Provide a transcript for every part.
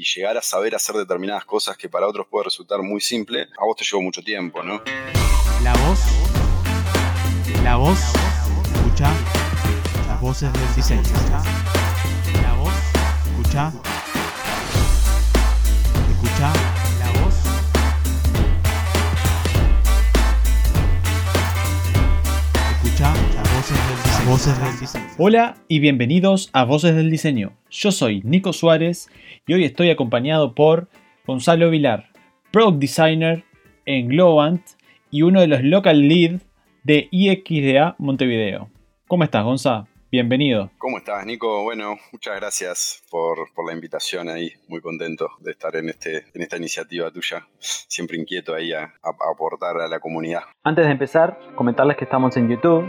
y llegar a saber hacer determinadas cosas que para otros puede resultar muy simple, a vos te llevó mucho tiempo, ¿no? La voz. La voz. Escucha. Las voces del diseño. La voz. Escucha. Voces del diseño. Hola y bienvenidos a Voces del Diseño. Yo soy Nico Suárez y hoy estoy acompañado por Gonzalo Vilar, Product Designer en Globant y uno de los Local Lead de IXDA Montevideo. ¿Cómo estás, Gonza? Bienvenido. ¿Cómo estás, Nico? Bueno, muchas gracias por, por la invitación ahí. Muy contento de estar en, este, en esta iniciativa tuya. Siempre inquieto ahí a, a aportar a la comunidad. Antes de empezar, comentarles que estamos en YouTube,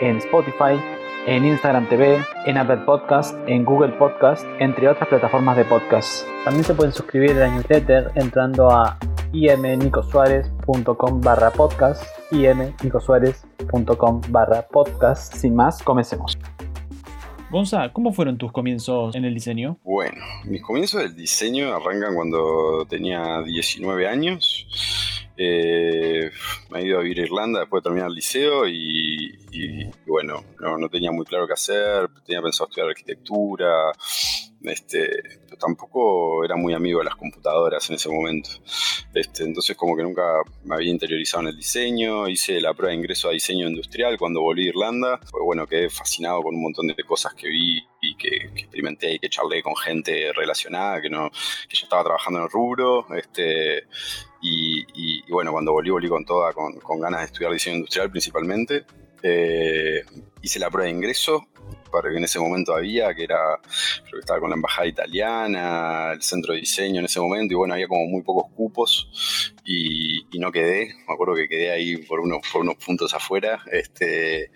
en Spotify, en Instagram TV, en Apple Podcast, en Google Podcast, entre otras plataformas de podcast. También se pueden suscribir a la newsletter entrando a imnicosuárez.com barra podcast, imnicosuárez.com barra podcast. Sin más, comencemos. Gonza, ¿cómo fueron tus comienzos en el diseño? Bueno, mis comienzos del diseño arrancan cuando tenía 19 años. Eh, me he ido a vivir a Irlanda después de terminar el liceo y, y, y bueno, no, no, tenía muy claro qué hacer, tenía pensado estudiar arquitectura, este, tampoco era muy amigo de las computadoras en ese momento. Este, entonces como que nunca me había interiorizado en el diseño, hice la prueba de ingreso a diseño industrial cuando volví a Irlanda, pues bueno, quedé fascinado con un montón de cosas que vi y que, que experimenté y que charlé con gente relacionada que, no, que ya estaba trabajando en el rubro. Este, y, y, bueno, cuando volví, volví con toda, con, con ganas de estudiar diseño industrial principalmente. Eh, hice la prueba de ingreso, que en ese momento había, que era, creo que estaba con la embajada italiana, el centro de diseño en ese momento, y bueno, había como muy pocos cupos y, no quedé, me acuerdo que quedé ahí por unos, por unos puntos afuera, este,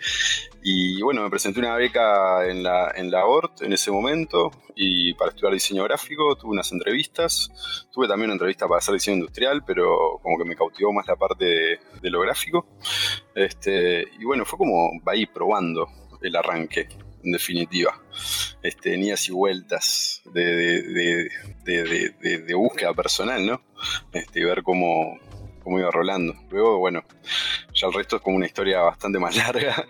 y bueno, me presenté una beca en la, en la ORT en ese momento, y para estudiar diseño gráfico, tuve unas entrevistas, tuve también una entrevista para hacer diseño industrial, pero como que me cautivó más la parte de, de lo gráfico, este, y bueno, fue como ahí probando el arranque, en definitiva. Este, tenías y vueltas de, de, búsqueda personal, ¿no? Este, ver cómo, cómo iba rolando. Luego, bueno, ya el resto es como una historia bastante más larga,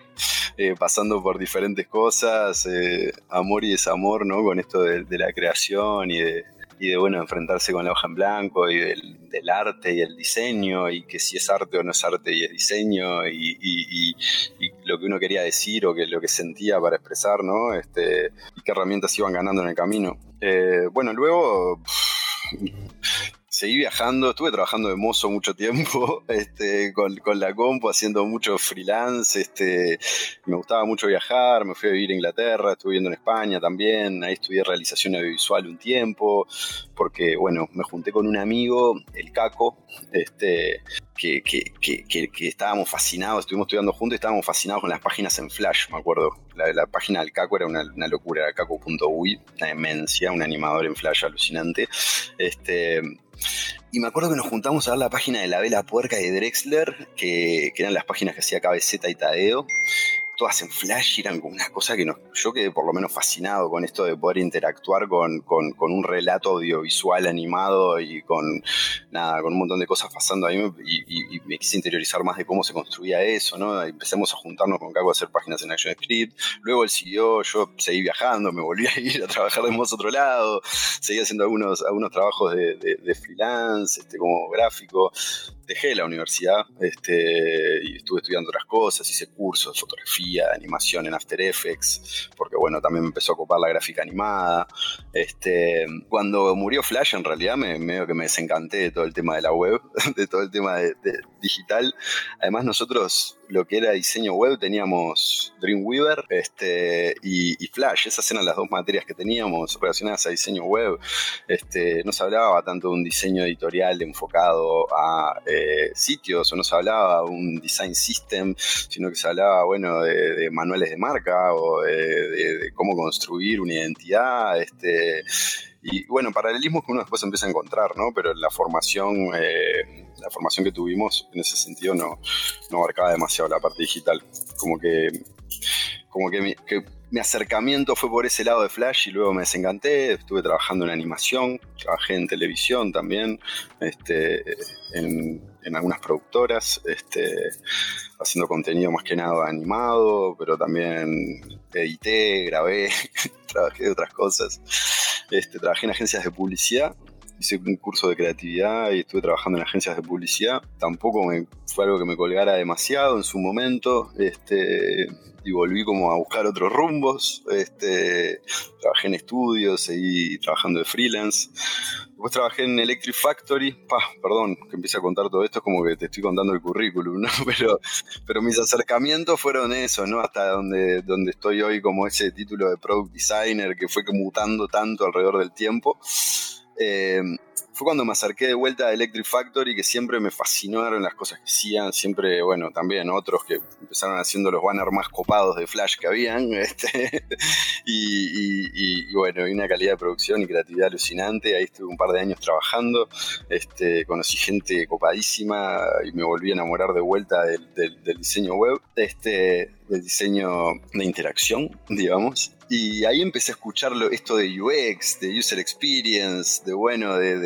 eh, pasando por diferentes cosas, eh, amor y desamor, ¿no? Con esto de, la creación y de, y de bueno, enfrentarse con la hoja en blanco y del, arte y el diseño y que si es arte o no es arte y es diseño y, lo que uno quería decir o que lo que sentía para expresar, ¿no? Este, y qué herramientas iban ganando en el camino. Eh, bueno, luego... seguí viajando, estuve trabajando de mozo mucho tiempo, este, con, con, la compu, haciendo mucho freelance, este, me gustaba mucho viajar, me fui a vivir a Inglaterra, estuve viviendo en España también, ahí estudié realización audiovisual un tiempo, porque, bueno, me junté con un amigo, el Caco, este, que, que, que, que, estábamos fascinados, estuvimos estudiando juntos y estábamos fascinados con las páginas en Flash, me acuerdo. La, la página del Caco era una, locura, era caco.ui, una demencia, un animador en Flash alucinante. Este, y me acuerdo que nos juntamos a ver la página de La Vela Puerca de Drexler, que, que eran las páginas que hacía KBZ y Tadeo todas en flash eran como una cosa que nos, yo quedé por lo menos fascinado con esto de poder interactuar con, con, un relato audiovisual animado y con nada, con un montón de cosas pasando ahí y, me quise interiorizar más de cómo se construía eso, ¿no? Empecemos a juntarnos con Caco a hacer páginas en ActionScript, luego él siguió, yo seguí viajando, me volví a ir a trabajar de otro lado, seguí haciendo algunos, algunos trabajos de, de, de freelance, este, como gráfico, dejé la universidad este, y estuve estudiando otras cosas, hice cursos de fotografía, de animación en After Effects, porque bueno, también me empezó a ocupar la gráfica animada. Este, cuando murió Flash, en realidad me, medio que me desencanté de todo el tema de la web, de todo el tema de, digital. Además, nosotros lo que era diseño web teníamos Dreamweaver este, y, Flash, esas eran las dos materias que teníamos relacionadas a diseño web. Este, no se hablaba tanto de un diseño editorial enfocado a eh, sitios o no se hablaba de un design system, sino que se hablaba bueno, de, manuales de marca o de, cómo construir una identidad. Este, y bueno, paralelismos que uno después empieza a encontrar, ¿no? Pero la formación, eh, la formación que tuvimos en ese sentido no, no abarcaba demasiado la parte digital. Como que como que mi, mi, acercamiento fue por ese lado de Flash y luego me desencanté, estuve trabajando en animación, trabajé en televisión también, este, en, en algunas productoras, este, haciendo contenido más que nada animado, pero también edité, grabé, trabajé de otras cosas. Este, trabajé en agencias de publicidad hice un curso de creatividad y estuve trabajando en agencias de publicidad. Tampoco me, fue algo que me colgara demasiado en su momento. Este, y volví como a buscar otros rumbos. Este, trabajé en estudios, seguí trabajando de freelance. Después trabajé en Electric Factory. Pa, perdón que empiece a contar todo esto, es como que te estoy contando el currículum, ¿no? Pero, pero mis acercamientos fueron esos, ¿no? Hasta donde, donde estoy hoy como ese título de Product Designer que fue mutando tanto alrededor del tiempo. Eh, fue cuando me acerqué de vuelta a Electric Factory, que siempre me fascinaron las cosas que hacían, siempre, bueno, también otros que empezaron haciendo los banners más copados de Flash que habían, este, y, bueno, y una calidad de producción y creatividad alucinante, ahí estuve un par de años trabajando, este, conocí gente copadísima y me volví a enamorar de vuelta del, diseño web, este, del diseño de interacción, digamos, y ahí empecé a escuchar esto de UX, de User Experience, de bueno, de,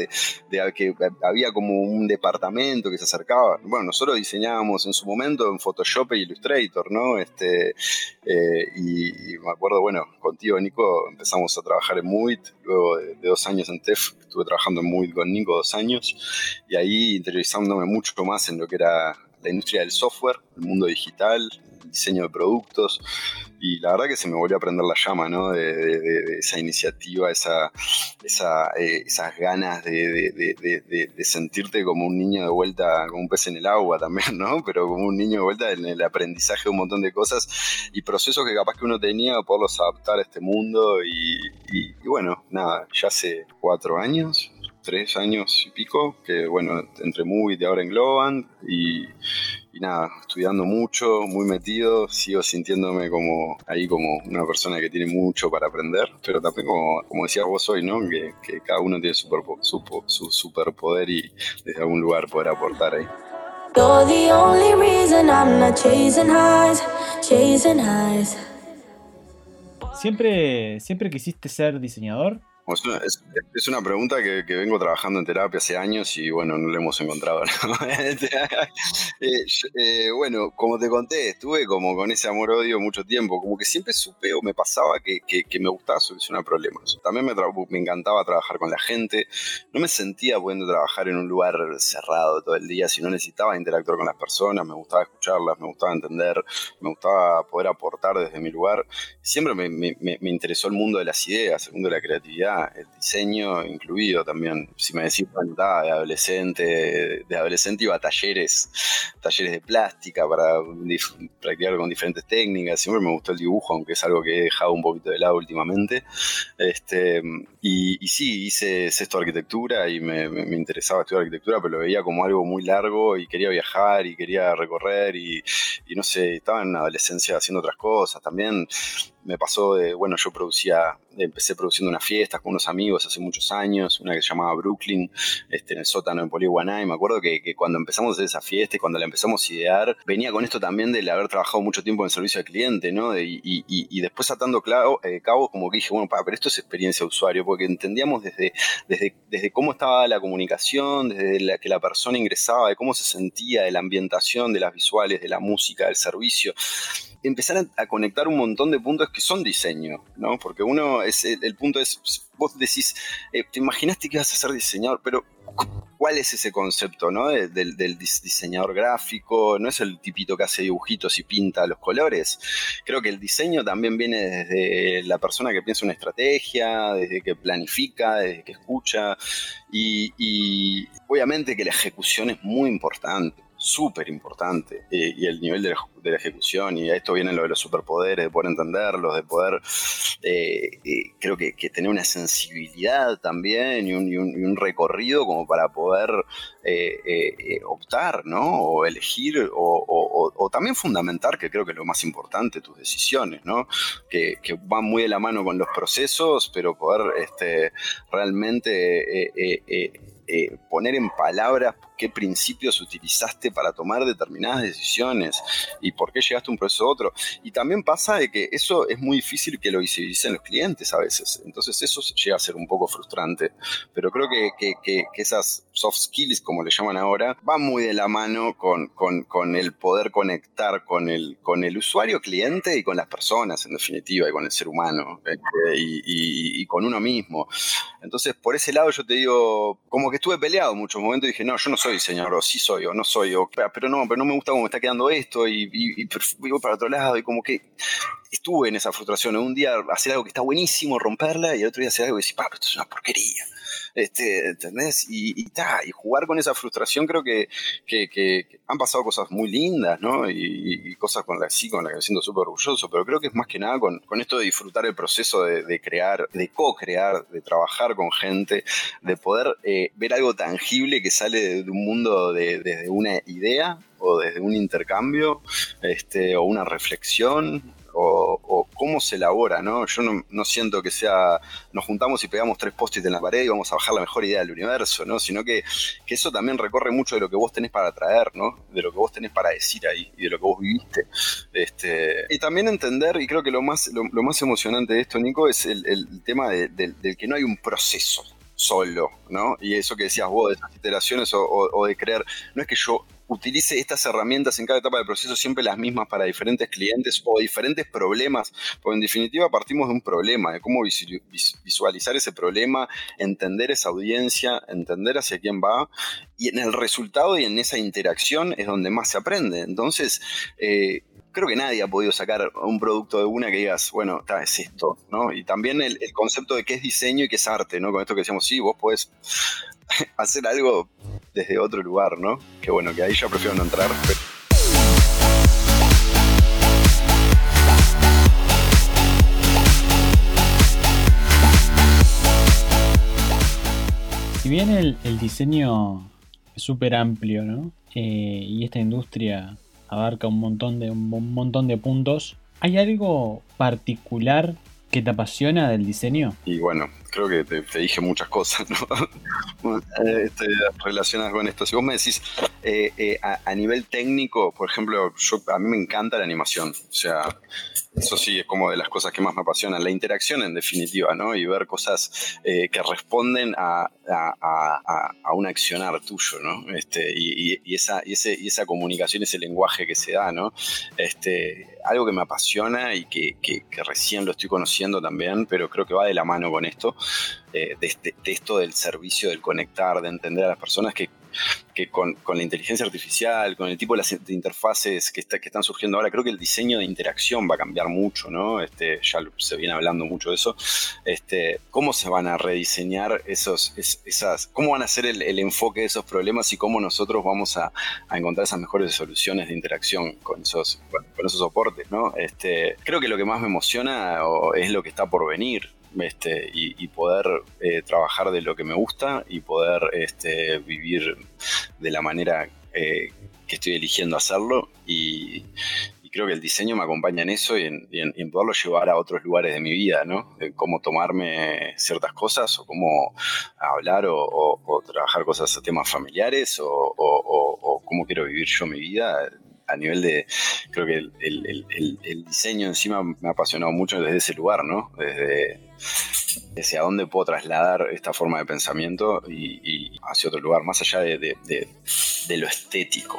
que había como un departamento que se acercaba. Bueno, nosotros diseñábamos en su momento en Photoshop e Illustrator, ¿no? Este, eh, y, me acuerdo, bueno, contigo, Nico, empezamos a trabajar en Movit, luego de, dos años en TEF, estuve trabajando en Movit con Nico dos años, y ahí interiorizándome mucho más en lo que era la industria del software, el mundo digital, diseño de productos y la verdad que se me volvió a prender la llama, ¿no? De, esa iniciativa, esa, eh, esas ganas de, sentirte como un niño de vuelta, como un pez en el agua también, ¿no? Pero como un niño de vuelta en el aprendizaje de un montón de cosas y procesos que capaz que uno tenía, poderlos adaptar a este mundo y, y bueno, nada, ya hace cuatro años, tres años y pico, que bueno, entre Movie y ahora en Globant y, nada, estudiando mucho, muy metido, sigo sintiéndome como ahí como una persona que tiene mucho para aprender, pero también como, como decías vos hoy, ¿no? Que, cada uno tiene su, su, superpoder y desde algún lugar poder aportar ahí. ¿Siempre, ¿Siempre quisiste ser diseñador? Es, una pregunta que, vengo trabajando en terapia hace años y bueno, no le hemos encontrado. Eh, eh, bueno, como te conté, estuve como con ese amor-odio mucho tiempo, como que siempre supe o me pasaba que, me gustaba solucionar problemas. También me, me, encantaba trabajar con la gente, no me sentía pudiendo trabajar en un lugar cerrado todo el día, si no necesitaba interactuar con las personas, me gustaba escucharlas, me gustaba entender, me gustaba poder aportar desde mi lugar. Siempre me, me interesó el mundo de las ideas, el mundo de la creatividad el diseño incluido también. Si me decís, bueno, de adolescente, de adolescente iba a talleres, talleres de plástica para practicar con diferentes técnicas. Siempre me gustó el dibujo, aunque es algo que he dejado un poquito de lado últimamente. Este, y, sí, hice sexto arquitectura y me, interesaba estudiar arquitectura, pero lo veía como algo muy largo y quería viajar y quería recorrer y, y no sé, estaba en adolescencia haciendo otras cosas. También me pasó de, bueno, yo producía, empecé produciendo unas fiestas con unos amigos hace muchos años, una que se llamaba Brooklyn, este, en el sótano en Polihuaná, y me acuerdo que, cuando empezamos esa fiesta y cuando la empezamos a idear, venía con esto también del haber trabajado mucho tiempo en servicio al cliente, ¿no? y, y, después atando clavo, eh, como que dije, bueno, pero esto es experiencia de usuario, porque entendíamos desde, desde, desde cómo estaba la comunicación, desde la, que la persona ingresaba, de cómo se sentía, de la ambientación, de las visuales, de la música, del servicio empezar a, conectar un montón de puntos que son diseño, ¿no? Porque uno, es el, punto es, vos decís, eh, te imaginaste que ibas a ser diseñador, pero ¿cuál es ese concepto, ¿no? Del, diseñador gráfico, no es el tipito que hace dibujitos y pinta los colores. Creo que el diseño también viene desde la persona que piensa una estrategia, desde que planifica, desde que escucha, y obviamente que la ejecución es muy importante súper importante eh, y el nivel de la, ejecución y a esto viene lo de los superpoderes, de poder entenderlos, de poder, eh, eh, creo que, tener una sensibilidad también y un, recorrido como para poder optar, ¿no? O elegir o, también fundamentar, que creo que es lo más importante, tus decisiones, ¿no? Que, van muy de la mano con los procesos, pero poder este, realmente poner en palabras qué principios utilizaste para tomar determinadas decisiones y por qué llegaste a un proceso a otro. Y también pasa de que eso es muy difícil que lo visibilicen los clientes a veces. Entonces eso llega a ser un poco frustrante. Pero creo que, que, esas soft skills, como le llaman ahora, van muy de la mano con, con, con, el poder conectar con el, con el usuario cliente y con las personas, en definitiva, y con el ser humano, este, y, y, con uno mismo. Entonces, por ese lado yo te digo, como que estuve peleado en muchos momentos y dije, no, yo no soy diseñador, o sí soy, o no soy, o, pero no, pero no me gusta cómo me está quedando esto, y, y, voy para otro lado, y como que estuve en esa frustración. Un día hacer algo que está buenísimo, romperla, y el otro día hacer algo y decir, pa, esto es una porquería. Este, ¿Entendés? Y, jugar con esa frustración creo que, han pasado cosas muy lindas. Y, cosas con las sí, con las que me siento súper orgulloso, pero creo que es más que nada con, esto de disfrutar el proceso de, crear, de co-crear, de trabajar con gente, de poder eh, ver algo tangible que sale de un mundo desde una idea o desde un intercambio este, o una reflexión o, cómo se elabora, ¿no? Yo no, siento que sea, nos juntamos y pegamos tres post en la pared y vamos a bajar la mejor idea del universo, ¿no? Sino que, eso también recorre mucho de lo que vos tenés para traer, ¿no? De lo que vos tenés para decir ahí y de lo que vos viviste. Este, y también entender, y creo que lo más, lo, más emocionante de esto, Nico, es el, tema del que no hay un proceso solo, ¿no? Y eso que decías vos de esas iteraciones o, de creer, no es que yo utilice estas herramientas en cada etapa del proceso siempre las mismas para diferentes clientes o diferentes problemas, porque en definitiva partimos de un problema, de cómo visualizar ese problema, entender esa audiencia, entender hacia quién va, y en el resultado y en esa interacción es donde más se aprende. Entonces, eh, creo que nadie ha podido sacar un producto de una que digas, bueno, está, es esto, ¿no? Y también el, concepto de qué es diseño y qué es arte, ¿no? Con esto que decíamos, sí, vos podés hacer algo desde otro lugar, ¿no? Que bueno, que ahí ya prefiero no entrar. Si bien el, diseño es súper amplio, ¿no? Eh, y esta industria abarca un montón de, un montón de puntos. ¿Hay algo particular que te apasiona del diseño? Y bueno, creo que te, dije muchas cosas ¿no? este, relacionadas con esto. Si vos me decís eh, eh, a, nivel técnico, por ejemplo, yo, a mí me encanta la animación. O sea, eso sí es como de las cosas que más me apasionan. La interacción en definitiva, ¿no? Y ver cosas eh, que responden a, un accionar tuyo, ¿no? Este, y, esa, y, ese, y esa comunicación, ese lenguaje que se da, ¿no? Este, algo que me apasiona y que, recién lo estoy conociendo también, pero creo que va de la mano con esto, eh, este, de, esto del servicio, del conectar, de entender a las personas que que con, la inteligencia artificial, con el tipo de, las, interfaces que, que están surgiendo ahora, creo que el diseño de interacción va a cambiar mucho, ¿no? Este, ya se viene hablando mucho de eso. Este, ¿Cómo se van a rediseñar esos, esas, cómo van a ser el, enfoque de esos problemas y cómo nosotros vamos a, encontrar esas mejores soluciones de interacción con esos, con esos soportes, ¿no? Este, creo que lo que más me emociona es lo que está por venir, este, y, poder eh, trabajar de lo que me gusta y poder este, vivir de la manera eh, que estoy eligiendo hacerlo y, creo que el diseño me acompaña en eso y en, poderlo llevar a otros lugares de mi vida, ¿no? Cómo tomarme ciertas cosas o cómo hablar o, trabajar cosas, temas familiares o, o cómo quiero vivir yo mi vida a nivel de, creo que el, diseño encima me ha apasionado mucho desde ese lugar, ¿no? Desde, desde a dónde puedo trasladar esta forma de pensamiento y, hacia otro lugar, más allá de, de lo estético.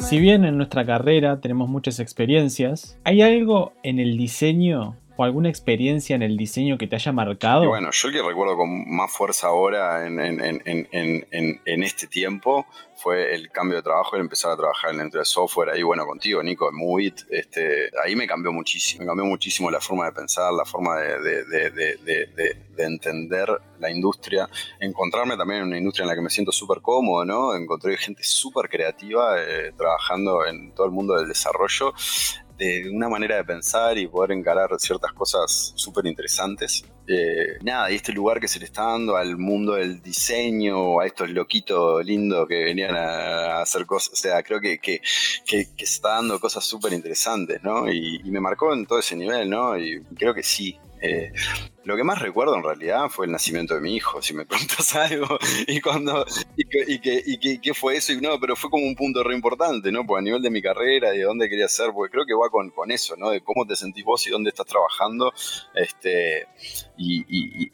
Si bien en nuestra carrera tenemos muchas experiencias, ¿hay algo en el diseño o alguna experiencia en el diseño que te haya marcado? bueno, yo el que recuerdo con más fuerza ahora en, este tiempo fue el cambio de trabajo, el empezar a trabajar en la industria de software, ahí bueno, contigo, Nico, en Movit, este, ahí me cambió muchísimo, me cambió muchísimo la forma de pensar, la forma de, de, entender la industria, encontrarme también en una industria en la que me siento súper cómodo, ¿no? Encontré gente súper creativa eh, trabajando en todo el mundo del desarrollo de una manera de pensar y poder encarar ciertas cosas súper interesantes. Eh, nada, y este lugar que se le está dando al mundo del diseño, a estos loquitos lindos que venían a, hacer cosas, o sea, creo que, que, que, se está dando cosas súper interesantes, ¿no? Y, me marcó en todo ese nivel, ¿no? Y creo que sí, Eh, lo que más recuerdo en realidad fue el nacimiento de mi hijo, si me preguntas algo, y cuando, y que, y qué fue eso, y no, pero fue como un punto re importante, ¿no? Pues a nivel de mi carrera y de dónde quería ser, porque creo que va con, con eso, ¿no? De cómo te sentís vos y dónde estás trabajando, este, y,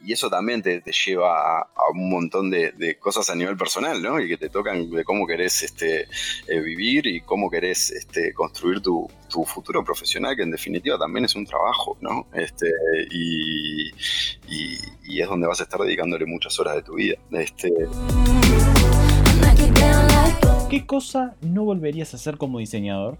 y eso también te, te lleva a, un montón de, de, cosas a nivel personal, ¿no? Y que te tocan de cómo querés este, eh, vivir y cómo querés este, construir tu, tu futuro profesional, que en definitiva también es un trabajo, ¿no? Este, y, y, es donde vas a estar dedicándole muchas horas de tu vida. Este... ¿Qué cosa no volverías a hacer como diseñador?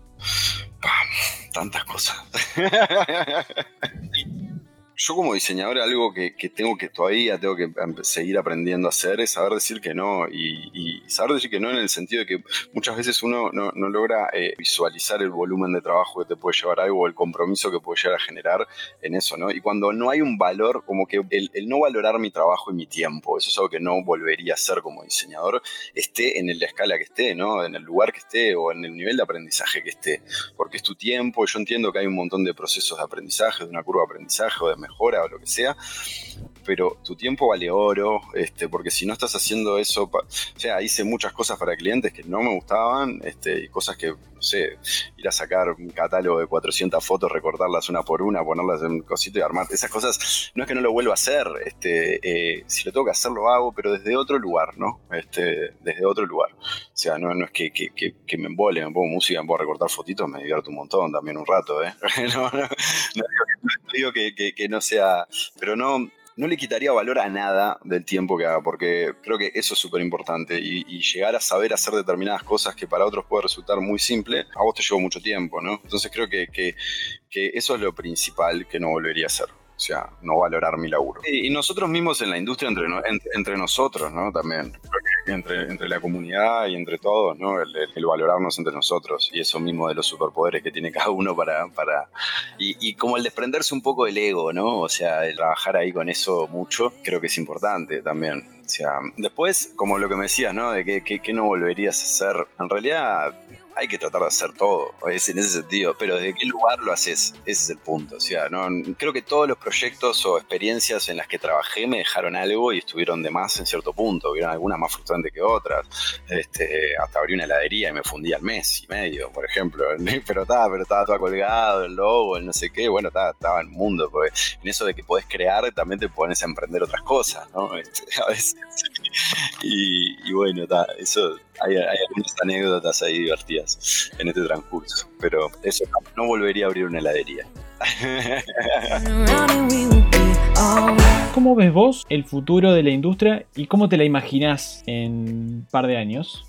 Tantas cosas. yo como diseñador algo que, tengo que todavía tengo que seguir aprendiendo a hacer es saber decir que no y, saber decir que no en el sentido de que muchas veces uno no, logra eh, visualizar el volumen de trabajo que te puede llevar algo o el compromiso que puede llegar a generar en eso, ¿no? Y cuando no hay un valor, como que el, no valorar mi trabajo y mi tiempo, eso es algo que no volvería a hacer como diseñador, esté en la escala que esté, ¿no? En el lugar que esté o en el nivel de aprendizaje que esté, porque es tu tiempo, yo entiendo que hay un montón de procesos de aprendizaje, de una curva de aprendizaje o de mejora o lo que sea, pero tu tiempo vale oro, este, porque si no estás haciendo eso, o sea, hice muchas cosas para clientes que no me gustaban, este, y cosas que, no sé, ir a sacar un catálogo de 400 fotos, recortarlas una por una, ponerlas en un cosito y armar, esas cosas, no es que no lo vuelva a hacer, este, eh, si lo tengo que hacer, lo hago, pero desde otro lugar, ¿no? Este, desde otro lugar. O sea, no, es que, me embole, me pongo música, me puedo recortar fotitos, me divierto un montón también un rato, ¿eh? no digo que no sea, pero no, no le quitaría valor a nada del tiempo que haga, porque creo que eso es súper importante y, llegar a saber hacer determinadas cosas que para otros puede resultar muy simple, a vos te llevó mucho tiempo, ¿no? Entonces creo que, que, eso es lo principal que no volvería a hacer. O sea, no valorar mi laburo. Y, nosotros mismos en la industria, entre, entre, nosotros, ¿no? También entre, la comunidad y entre todos, ¿no? El, valorarnos entre nosotros y eso mismo de los superpoderes que tiene cada uno para... para y, y, como el desprenderse un poco del ego, ¿no? O sea, el trabajar ahí con eso mucho, creo que es importante también. O sea, después, como lo que me decías, ¿no? De que, que no volverías a hacer. En realidad, hay que tratar de hacer todo, es en ese sentido, pero ¿de qué lugar lo haces? Ese es el punto. O sea, no, creo que todos los proyectos o experiencias en las que trabajé me dejaron algo y estuvieron de más en cierto punto. Hubieron algunas más frustrantes que otras. Este, hasta abrí una heladería y me fundí al mes y medio, por ejemplo. Pero estaba, pero estaba todo colgado, el logo, el no sé qué. Bueno, estaba, estaba en el mundo. Porque en eso de que podés crear también te pones a emprender otras cosas, ¿no? Este, a veces. Y, bueno, eso hay, algunas anécdotas ahí divertidas en este transcurso, pero eso no, volvería a abrir una heladería. ¿Cómo ves vos el futuro de la industria y cómo te la imaginás en un par de años?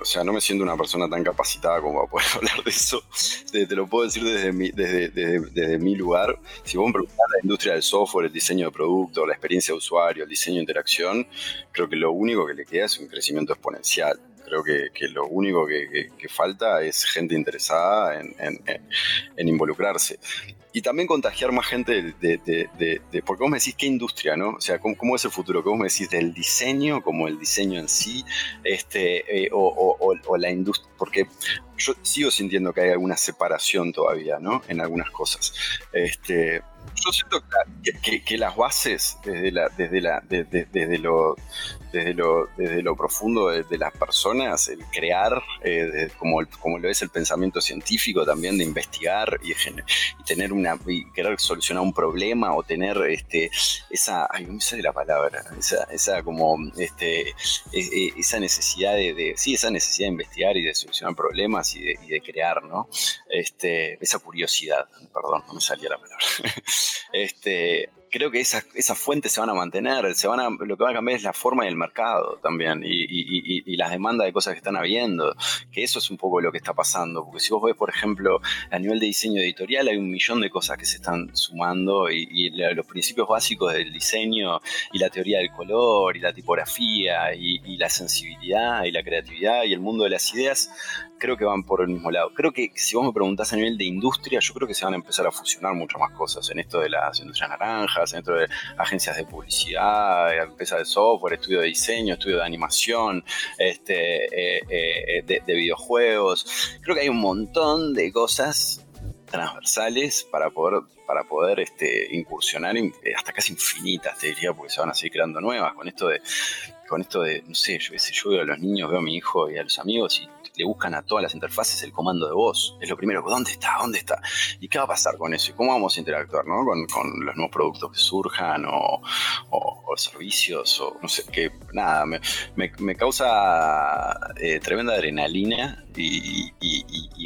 o sea, no me siento una persona tan capacitada como para poder hablar de eso. Te, lo puedo decir desde mi, desde, desde, mi lugar. Si vos me preguntás la industria del software, el diseño de producto, la experiencia de usuario, el diseño de interacción, creo que lo único que le queda es un crecimiento exponencial. Creo que, que lo único que, falta es gente interesada en, involucrarse y también contagiar más gente de, de, de, porque vos me decís qué industria, ¿no? O sea, ¿cómo, es el futuro? ¿Qué vos me decís del diseño, como el diseño en sí, este, eh, o, la industria? Porque yo sigo sintiendo que hay alguna separación todavía, ¿no? En algunas cosas. Este, yo siento que, las bases desde, la, desde, la, desde, lo, desde, lo, desde lo profundo de, las personas, el crear, eh, como, como lo es el pensamiento científico también, de investigar y, y tener una, y querer solucionar un problema o tener este, esa, ay, no me sale la palabra, esa, esa como, este, e, e, esa necesidad de, sí, esa necesidad de investigar y de solucionar problemas y de, y de crear, ¿no? Este, esa curiosidad, perdón, no me salía la palabra. este, creo que esas, esas fuentes se van a mantener, se van a, lo que va a cambiar es la forma del mercado también y, y, y, las demandas de cosas que están habiendo, que eso es un poco lo que está pasando, porque si vos ves, por ejemplo, a nivel de diseño editorial hay un millón de cosas que se están sumando y, los principios básicos del diseño y la teoría del color y la tipografía y, la sensibilidad y la creatividad y el mundo de las ideas creo que van por el mismo lado. Creo que si vos me preguntás a nivel de industria, yo creo que se van a empezar a fusionar muchas más cosas en esto de las industrias naranjas, en esto de agencias de publicidad, empresas de software, estudio de diseño, estudio de animación, este, eh, eh, de, videojuegos. Creo que hay un montón de cosas transversales para poder, para poder este, incursionar eh, hasta casi infinitas, te diría, porque se van a seguir creando nuevas. Con esto de, con esto de, no sé, yo, yo veo a los niños, veo a mi hijo y a los amigos y le buscan a todas las interfaces el comando de voz. Es lo primero, ¿dónde está? ¿Dónde está? ¿Y qué va a pasar con eso? ¿Y cómo vamos a interactuar ¿no? con, los nuevos productos que surjan o, servicios o no sé qué? Nada, me, causa eh, tremenda adrenalina y,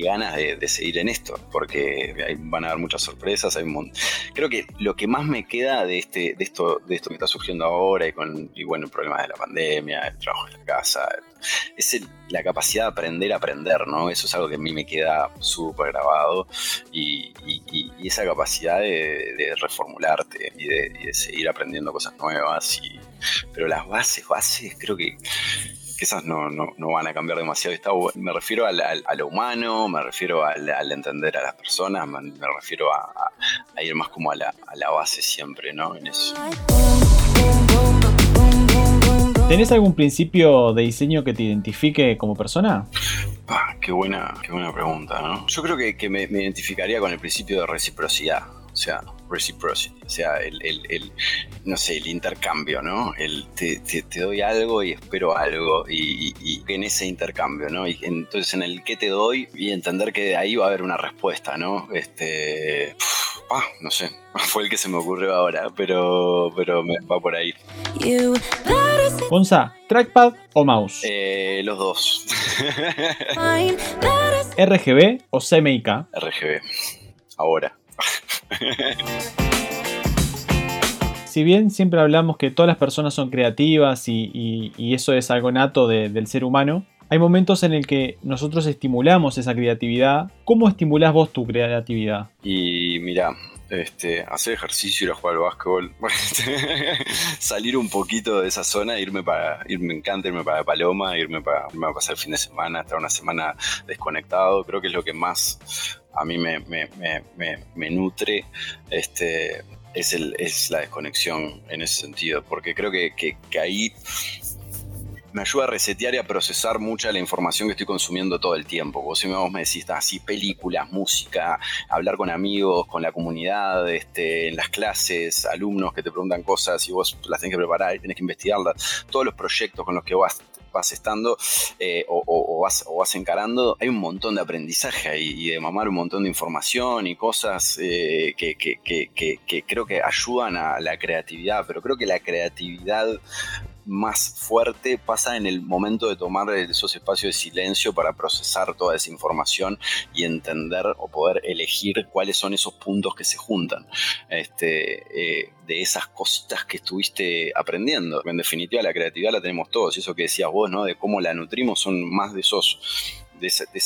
ganas de, seguir en esto, porque van a haber muchas sorpresas. Hay un Creo que lo que más me queda de, este, de, esto, de esto que está surgiendo ahora y con y bueno, el de la pandemia, el trabajo en la casa, es la capacidad de aprender a aprender, ¿no? Eso es algo que a mí me queda súper grabado y, esa capacidad de, reformularte y de, seguir aprendiendo cosas nuevas. pero las bases, bases, creo que esas no, van a cambiar demasiado. me refiero a lo humano, me refiero al, entender a las personas, me, refiero a, ir más como a la, base siempre, ¿no? En eso. ¿Tenés algún principio de diseño que te identifique como persona? Qué, buena, qué buena pregunta, ¿no? Yo creo que, me, identificaría con el principio de reciprocidad. O sea, reciprocity, o sea, el, no sé, el intercambio, ¿no? El te, doy algo y espero algo y, en ese intercambio, ¿no? Y entonces en el que te doy y entender que de ahí va a haber una respuesta, ¿no? Este, ah, no sé, fue el que se me ocurrió ahora, pero, pero me va por ahí. Gonza, ¿trackpad o mouse? Eh, los dos. ¿RGB o CMYK? RGB. Ahora. si bien siempre hablamos que todas las personas son creativas y, eso es algo nato del ser humano, hay momentos en el que nosotros estimulamos esa creatividad. ¿Cómo estimulás vos tu creatividad? Y mira, este, hacer ejercicio, ir a jugar al básquetbol, salir un poquito de esa zona, irme para, irme, me encanta irme para Paloma, irme para, irme a pasar el fin de semana, estar una semana desconectado, creo que es lo que más a mí me nutre, este, es, el, es la desconexión en ese sentido, porque creo que, que, que ahí me ayuda a resetear y a procesar mucha la información que estoy consumiendo todo el tiempo. Vos, si me decís así películas, música, hablar con amigos, con la comunidad, este, en las clases, alumnos que te preguntan cosas y vos las tenés que preparar y tenés que investigarlas, todos los proyectos con los que vas vas estando eh, o, vas, encarando, hay un montón de aprendizaje y, de mamar un montón de información y cosas eh, que, que, creo que ayudan a la creatividad, pero creo que la creatividad más fuerte pasa en el momento de tomar esos espacios de silencio para procesar toda esa información y entender o poder elegir cuáles son esos puntos que se juntan este, eh, de esas cositas que estuviste aprendiendo. En definitiva, la creatividad la tenemos todos y eso que decías vos, ¿no? De cómo la nutrimos son más de esos de ese, de,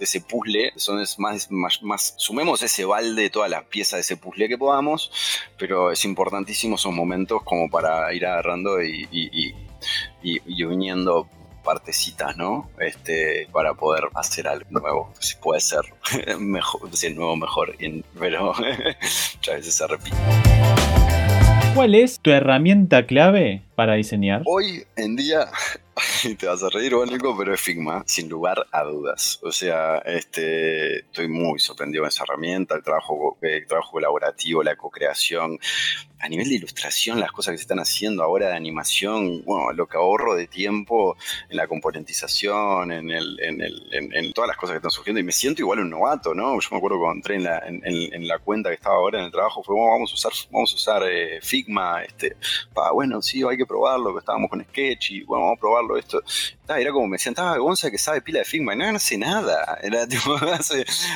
ese puzzle, son más, más, sumemos ese balde de todas las piezas de ese puzzle que podamos, pero es importantísimo esos momentos como para ir agarrando y, y, uniendo partecitas, ¿no? Este, para poder hacer algo nuevo. Si puede ser mejor, si nuevo mejor, pero muchas veces se repite. ¿Cuál es tu herramienta clave para diseñar? Hoy en día te vas a reír, Nico, pero es Figma, sin lugar a dudas. O sea, este, estoy muy sorprendido con esa herramienta, el trabajo, el trabajo colaborativo, la co-creación. A nivel de ilustración, las cosas que se están haciendo ahora de animación, bueno, lo que ahorro de tiempo en la componentización, en, el, en, el, en, todas las cosas que están surgiendo. Y me siento igual un novato, ¿no? Yo me acuerdo cuando entré en la, en, la cuenta que estaba ahora en el trabajo, fue, vamos a usar, vamos a usar eh, Figma, este, pa, bueno, sí, hay que probarlo, que estábamos con Sketch y bueno, vamos a probarlo esto. Era como me sentaba Gonza que sabe pila de Figma, no, no sé nada. Era tipo,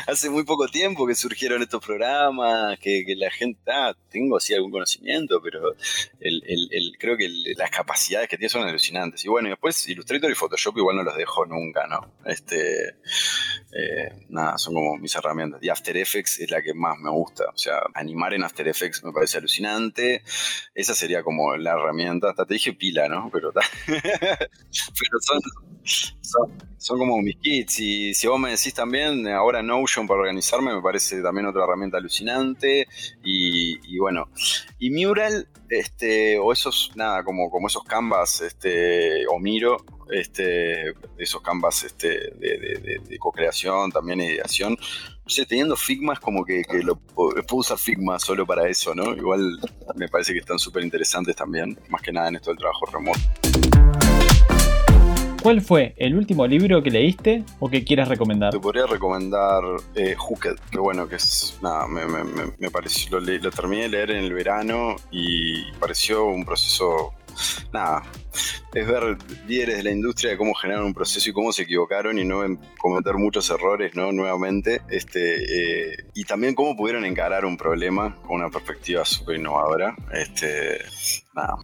hace, muy poco tiempo que surgieron estos programas, que, la gente, ah, tengo así algún conocimiento, pero el, creo que las capacidades que tiene son alucinantes. Y bueno, y después Illustrator y Photoshop igual no los dejo nunca, ¿no? Este, eh, nada, son como mis herramientas. Y After Effects es la que más me gusta. O sea, animar en After Effects me parece alucinante. Esa sería como la herramienta. Hasta te dije pila, ¿no? Pero, pero son, son, como mis kits. Y si vos me decís también, ahora Notion para organizarme me parece también otra herramienta alucinante. Y, bueno, Y Mural, este, o esos, nada, como, como esos canvas, este, o Miro, este, esos canvas este, de, de, co-creación, también ideación. No sé, teniendo Figma es como que, lo, puedo usar Figma solo para eso, ¿no? Igual me parece que están súper interesantes también, más que nada en esto del trabajo remoto. ¿Cuál fue el último libro que leíste o que quieras recomendar? Te podría recomendar eh, Hooked, que bueno, que es, nada, me, me, me pareció, lo, terminé de leer en el verano y pareció un proceso nada, es ver líderes de la industria de cómo generar un proceso y cómo se equivocaron y no cometer muchos errores, ¿no? Nuevamente, este, eh, y también cómo pudieron encarar un problema con una perspectiva súper innovadora. Este, nada,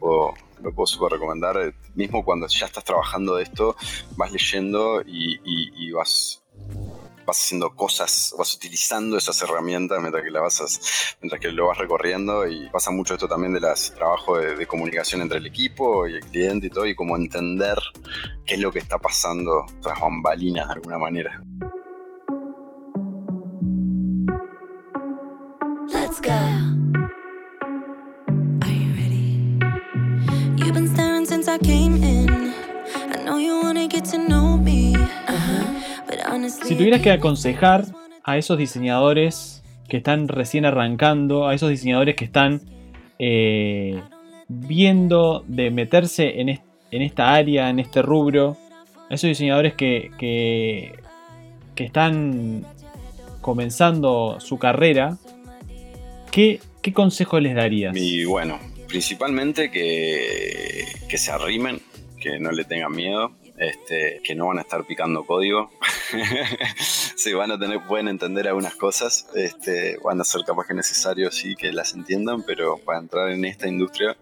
lo puedo súper recomendar. Mismo cuando ya estás trabajando de esto, vas leyendo y vas vas haciendo cosas, vas utilizando esas herramientas mientras que, la vas mientras que lo vas recorriendo y pasa mucho esto también de las trabajo de, comunicación entre el equipo y el cliente y todo y cómo entender qué es lo que está pasando tras bambalinas de alguna manera. Si tuvieras que aconsejar a esos diseñadores que están recién arrancando, a esos diseñadores que están eh, viendo de meterse en, esta área, en este rubro, a esos diseñadores que, están comenzando su carrera, ¿qué, qué consejo les darías? Y bueno, principalmente que, que se arrimen, que no le tengan miedo, este, que no van a estar picando código. sí, van a tener, pueden entender algunas cosas, este, van a ser capaz que necesario sí que las entiendan, pero para entrar en esta industria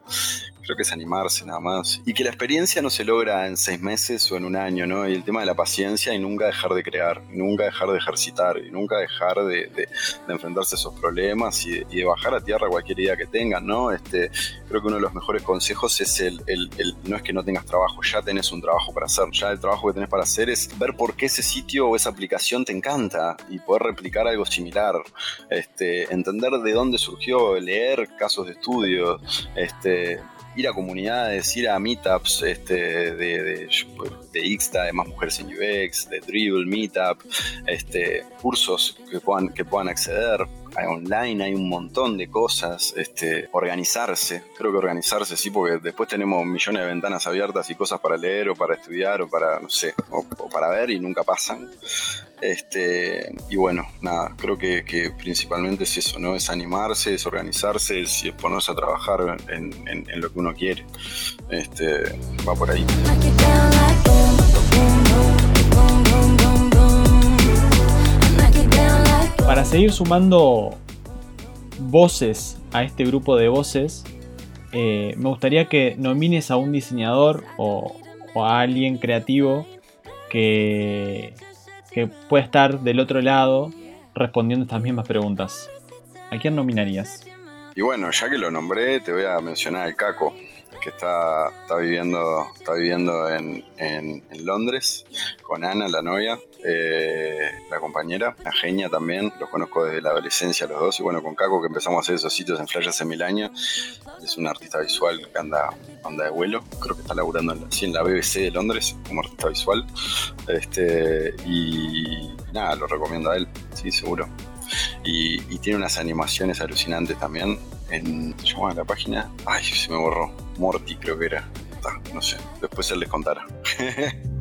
creo que es animarse nada más. Y que la experiencia no se logra en seis meses o en un año, ¿no? Y el tema de la paciencia y nunca dejar de crear, nunca dejar de ejercitar, y nunca dejar de, enfrentarse a esos problemas y de, bajar a tierra cualquier idea que tengan, ¿no? Este, creo que uno de los mejores consejos es el, el, no es que no tengas trabajo, ya tenés un trabajo para hacer, ya el trabajo que tenés para hacer es ver por qué ese sitio o esa aplicación te encanta y poder replicar algo similar, este, entender de dónde surgió, leer casos de estudio, este, ir a comunidades, ir a meetups este, de, de, de de Más Mujeres en UX, de Dribble, Meetup, este, cursos que puedan, que puedan acceder. Online hay un montón de cosas, este, organizarse, creo que organizarse sí, porque después tenemos millones de ventanas abiertas y cosas para leer o para estudiar o para, no sé, o para ver y nunca pasan. Este, y bueno, nada, creo que, principalmente es eso, ¿no? Es animarse, es organizarse, es, ponerse a trabajar en, lo que uno quiere. Este, va por ahí. Para seguir sumando voces a este grupo de voces, eh, me gustaría que nomines a un diseñador o a alguien creativo que, que puede estar del otro lado respondiendo estas mismas preguntas. ¿A quién nominarías? Y bueno, ya que lo nombré, te voy a mencionar al Caco, que está, está viviendo, está viviendo en, Londres con Ana, la novia, eh, la compañera, la genia también, los conozco desde la adolescencia los dos, y bueno, con Caco que empezamos a hacer esos sitios en Flash hace mil años, es un artista visual que anda, anda de vuelo, creo que está laburando en la, en la BBC de Londres como artista visual, este, y nada, lo recomiendo a él, sí, seguro. Y, tiene unas animaciones alucinantes también. En, ¿Se llama la página? Ay, se me borró. Morty creo que era. no sé, después él les contará.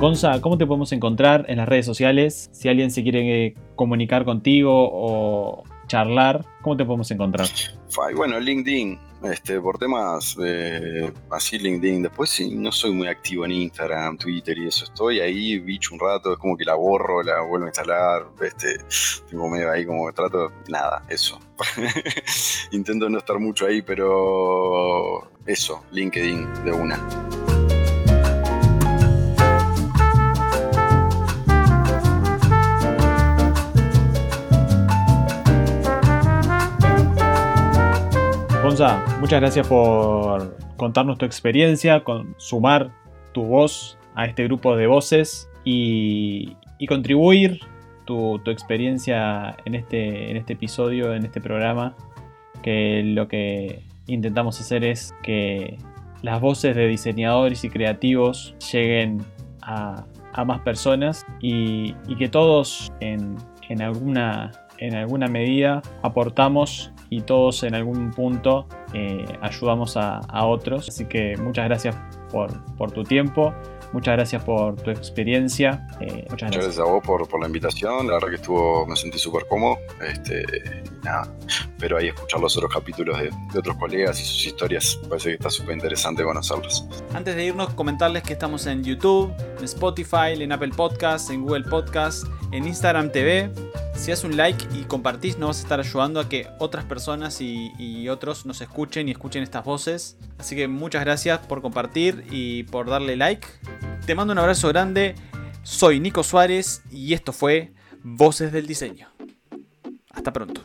Gonza, ¿cómo te podemos encontrar en las redes sociales? Si alguien se quiere comunicar contigo o charlar, ¿cómo te podemos encontrar? Bueno, LinkedIn, este, por temas de así LinkedIn. Después sí, no soy muy activo en Instagram, Twitter y eso. Estoy ahí, bicho, un rato, es como que la borro, la vuelvo a instalar. Este, tengo medio ahí como trato, nada, eso. Intento no estar mucho ahí, pero eso, LinkedIn de una. Muchas gracias por contarnos tu experiencia, con sumar tu voz a este grupo de voces y, contribuir tu, experiencia en este, en este episodio, en este programa, que lo que intentamos hacer es que las voces de diseñadores y creativos lleguen a, más personas y, que todos en, alguna, en alguna medida aportamos y todos en algún punto eh, ayudamos a, otros. Así que muchas gracias por, por tu tiempo. Muchas gracias por tu experiencia. Eh, muchas, gracias. a vos por, la invitación. La verdad que estuvo, me sentí súper cómodo. Este, nada, pero ahí escuchar los otros capítulos de, otros colegas y sus historias. Parece que está súper interesante conocerlos. Antes de irnos, comentarles que estamos en YouTube, en Spotify, en Apple Podcasts, en Google Podcasts, en Instagram TV. Si haces un like y compartís, nos vas a estar ayudando a que otras personas y, otros nos escuchen y escuchen estas voces. Así que muchas gracias por compartir y por darle like. Te mando un abrazo grande. Soy Nico Suárez y esto fue Voces del Diseño. Hasta pronto.